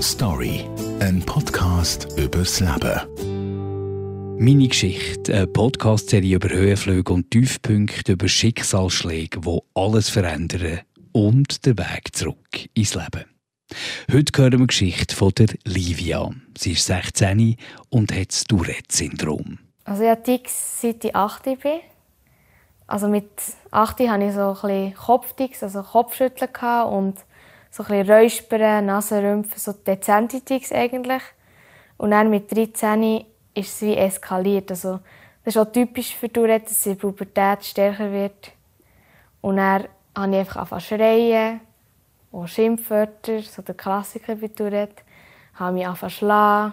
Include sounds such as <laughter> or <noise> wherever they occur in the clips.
Story, ein Podcast übers Leben. Meine Geschichte, eine Podcast-Serie über Höhenflüge und Tiefpunkte, über Schicksalsschläge, die alles verändern und den Weg zurück ins Leben. Heute hören wir die Geschichte von der Livia. Sie ist 16 und hat das Tourette-Syndrom. Also ich habe Tics, seit ich 8 bin. Also mit 8 hatte ich so ein bisschen Kopftics, also Kopfschütteln und so ein bisschen Räuspern, Nasenrümpfen, so dezente Tics eigentlich. Und dann mit 13 ist es wie eskaliert. Also das ist auch typisch für Tourette, dass die Pubertät stärker wird. Und dann habe ich einfach angefangen zu schreien, auch Schimpfwörter, so der Klassiker bei Tourette. Habe mich angefangen zu schlagen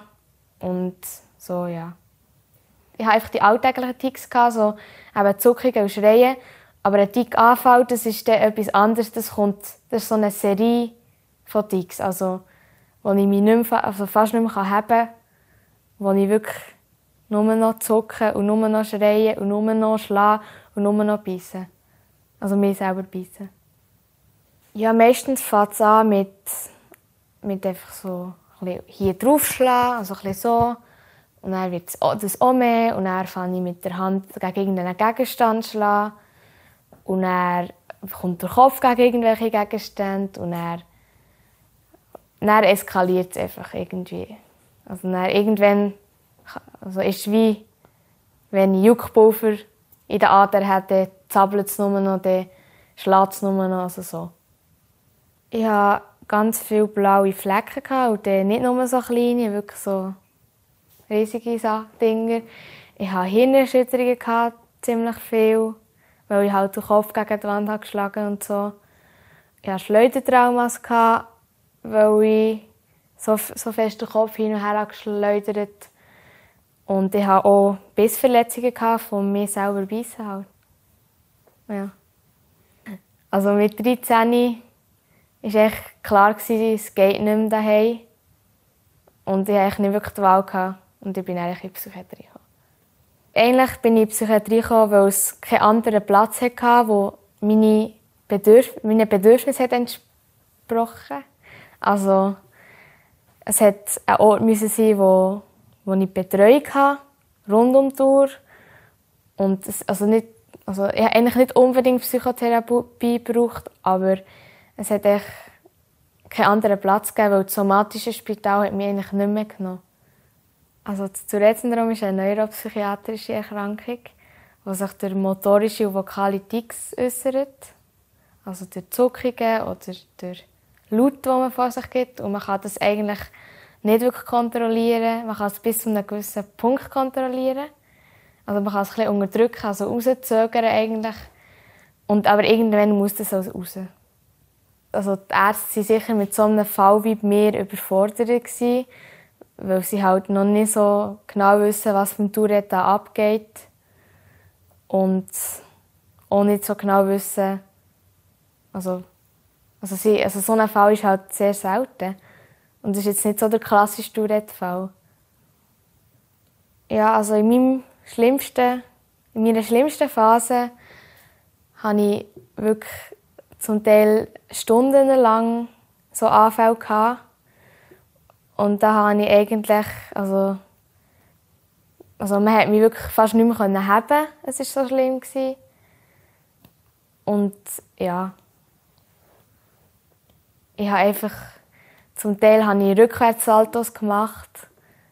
und so, ja. Ich hatte einfach die alltäglichen Ticks, so eben Zuckungen und Schreien. Aber ein Tick anfällt, das ist dann etwas anderes. Das, kommt, das ist so eine Serie von Ticks, also, wo ich mich nicht mehr, also fast nicht mehr haben kann, wo ich wirklich nur noch zucken und nur noch schreien und nur noch schlagen und nur noch beißen. Also mich selber beißen. Ja, meistens fängt es an mit, mit einfach so ein hier draufschlagen, also ein bisschen so. Und dann wird das auch mehr und dann fange ich mit der Hand gegen irgendeinen Gegenstand schlagen. Und dann kommt der Kopf gegen irgendwelche Gegenstände und dann, dann eskaliert es einfach irgendwie. Also dann irgendwann also ist wie, wenn ich Juckpulver in der Ader hätte, zappelt es nur noch, dann schlägt es nur noch, also so. Ich hatte ganz viele blaue Flecken und nicht nur so kleine, wirklich so riesige Dinger. Ich hatte Hirnerschütterungen, ziemlich viel, weil ich halt den Kopf gegen die Wand geschlagen und so. Ich hatte Schleudertraumas, weil ich so, so fest den Kopf hin und her geschleudert Und ich hatte auch Bissverletzungen von mir selber beißen halt. Ja. Also mit 13 war echt klar, es geht nicht mehr daheim. Und ich hatte nicht wirklich die Wahl. Gehabt. Und ich bin eigentlich in die Psychiatrie gekommen. Eigentlich bin ich in die Psychiatrie gekommen, weil es keinen anderen Platz hatte, wo meine Bedürf meine Bedürfnisse entsprochen Also, es hat ein Ort müssen sein, wo, wo ich Betreuung hatte, rund um die Uhr. Und es, also nicht, also ich habe eigentlich nicht unbedingt Psychotherapie gebraucht, aber es hat echt keinen anderen Platz gegeben, weil das somatische Spital hat mich eigentlich nicht mehr genommen. Also das Tourette-Syndrom ist eine neuropsychiatrische Erkrankung, die sich durch motorische und vokale Tics äußert. Also durch Zuckungen oder durch Laut, die man vor sich gibt. Und man kann das eigentlich nicht wirklich kontrollieren. Man kann es bis zu einem gewissen Punkt kontrollieren. Also man kann es ein unterdrücken, also rauszögern eigentlich. Und, aber irgendwann muss das also raus. Also die Ärzte waren sicher mit so einem Fall wie mir überfordert gewesen weil sie halt noch nicht so genau wissen, was beim Tourette abgeht. Und auch nicht so genau wissen, also, also, sie, also so ein Fall ist halt sehr selten. Und das ist jetzt nicht so der klassische Tourette-Fall. Ja, also in meinem schlimmsten, in meiner schlimmsten Phase hatte ich wirklich zum Teil stundenlang so Anfälle gehabt und da habe ich eigentlich, also, also man hat mich wirklich fast nicht mehr können haben. Es war so schlimm gewesen. Und ja, ich habe einfach, zum Teil habe ich Rückwärtssaltos gemacht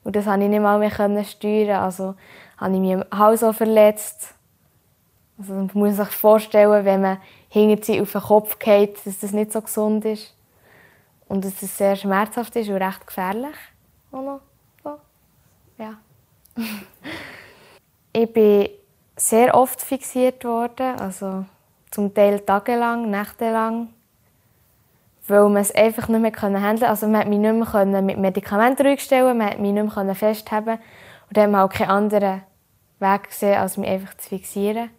und das konnte ich nicht mal mehr können steuern. Also habe ich mich im Hals auch verletzt. Also man muss sich vorstellen, wenn man hinter auf den Kopf geht, dass das nicht so gesund ist. Und dass es sehr schmerzhaft ist und recht gefährlich. So. Ja. <laughs> ich bin sehr oft fixiert worden, also zum Teil tagelang, nächtelang, weil man es einfach nicht mehr handeln konnte. Also man konnte mich nicht mehr mit Medikamenten ruhig stellen, man konnte mich nicht mehr festhalten und dann hat man auch keinen anderen Weg gesehen, als mich einfach zu fixieren.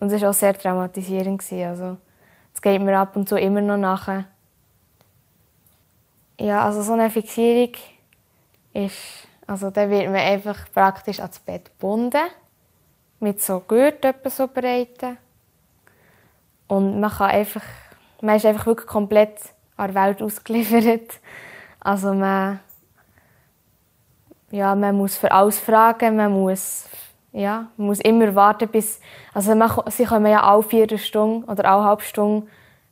Und das war auch sehr traumatisierend. Also, es geht mir ab und zu immer noch nachher ja, also so eine Fixierung ist, also da wird man einfach praktisch ans Bett gebunden, mit so Gürteln so breiten. Und man kann einfach man ist einfach wirklich komplett an der Welt <laughs> ausgeliefert. Also man, ja, man muss für alles fragen, man muss, ja, man muss immer warten, bis, also man, sie können ja alle vier Stunden oder alle halbe Stunde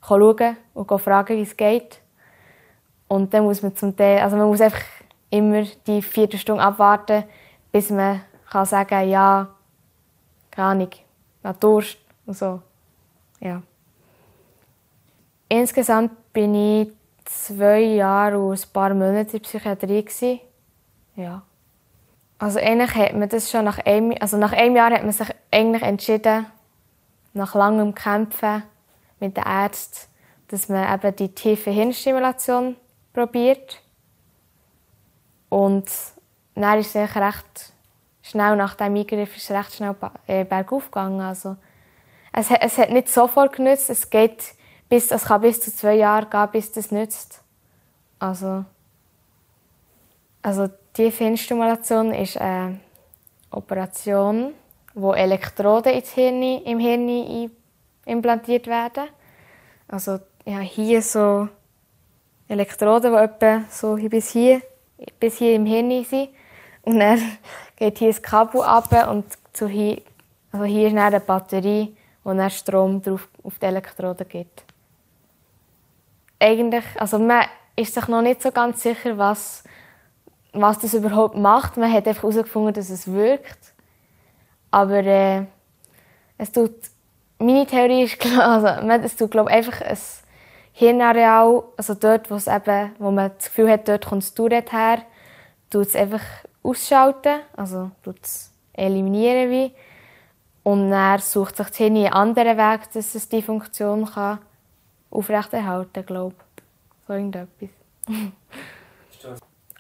schauen und fragen, wie es geht. Und dann muss man zum Teil, also man muss einfach immer die vierte Stunde abwarten, bis man kann sagen, ja, keine Ahnung, nach Durst und so. Ja. Insgesamt bin ich zwei Jahre und ein paar Monate in der Psychiatrie. Gewesen. Ja. Also eigentlich hat man das schon nach einem, also nach einem Jahr hat man sich eigentlich entschieden, nach langem Kämpfen mit den Ärzten, dass man eben die tiefe Hirnstimulation probiert. Und dann ist es recht schnell nach dem Eingriff ist es recht schnell äh, bergauf gegangen. Also, es, es hat nicht sofort genützt. Es geht bis, es kann bis zu zwei Jahre gehen, bis das nützt. Also, also die Hirnstimulation ist eine Operation, wo Elektroden ins Hirn, im Hirn implantiert werden. Also ja, hier so Elektroden, die etwa so bis hier, bis hier im Hirn sind. Und dann <laughs> geht hier das Kabel ab und zu hier, also hier ist eine Batterie, wo dann Strom drauf auf die Elektroden gibt. Eigentlich, also man ist sich noch nicht so ganz sicher, was, was das überhaupt macht. Man hat einfach herausgefunden, dass es wirkt. Aber äh, es tut, meine Theorie ist <laughs> also, es tut, glaube einfach ein Hirnareal, also dort, wo, es eben, wo man das Gefühl hat, dort kommt das Tourette her, tut es einfach ausschalten, also tut es eliminieren wie. Und dann sucht sich das Hirn einen anderen Weg, dass es die Funktion kann aufrechterhalten glaube So irgendetwas.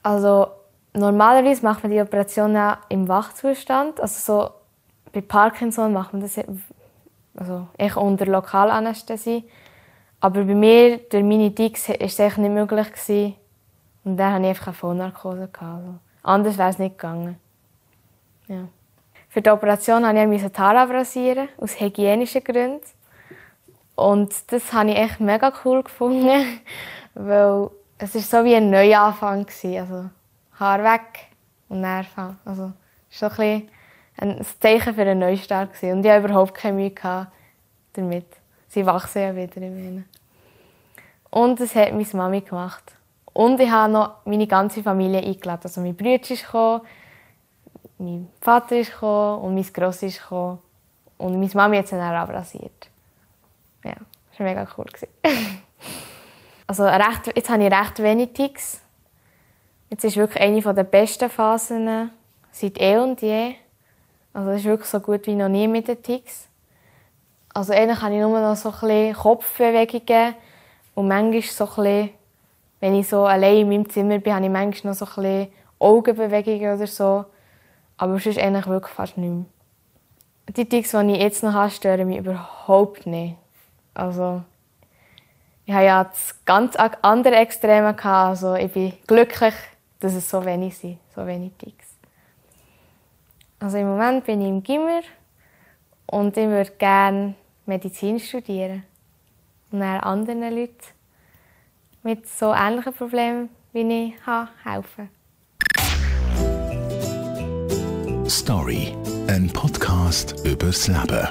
also normalerweise macht man die Operation ja im Wachzustand. Also so bei Parkinson macht man das also echt unter Lokalanästhesie. Aber bei mir, durch meine Ticks, war es nicht möglich. Gewesen. Und dann hatte ich einfach eine Vollnarkose. Also, anders wäre es nicht gegangen. Ja. Für die Operation musste ich die Haare abrasieren, aus hygienischen Gründen. Und das habe ich echt mega cool gefunden, <laughs> weil es war so wie ein Neuanfang. Also, Haar weg und Nerven. Also, es war so ein, ein Zeichen für einen Neustart. Und ich hatte überhaupt keine Mühe damit. Sie wachsen ja wieder im Innen. Und das hat meine Mami gemacht. Und ich habe noch meine ganze Familie eingeladen. Also mein Bruder ist gekommen, mein Vater ist gekommen und mein Grossi ist gekommen. Und meine Mami hat sie dann abrasiert. Ja, das war mega cool. <laughs> also recht, jetzt habe ich recht wenig Ticks. Jetzt ist wirklich eine der besten Phasen seit eh und je. Also das ist wirklich so gut wie noch nie mit den Ticks. Also eigentlich habe ich nur noch so ein Kopfbewegungen und manchmal so ein bisschen, wenn ich so allein in meinem Zimmer bin, habe ich manchmal noch so ein bisschen Augenbewegungen oder so. Aber es ist eigentlich wirklich fast nicht mehr. Die Ticks, die ich jetzt noch habe, stören mich überhaupt nicht. Also, ich habe ja das ganz andere Extreme gehabt. Also, ich bin glücklich, dass es so wenig sind, so wenig Ticks. Also, im Moment bin ich im Gimmer und ich würde gerne Medizin studieren und dann anderen Leuten mit so ähnlichen Problemen wie ich habe, helfen. Story, ein Podcast übers Leben.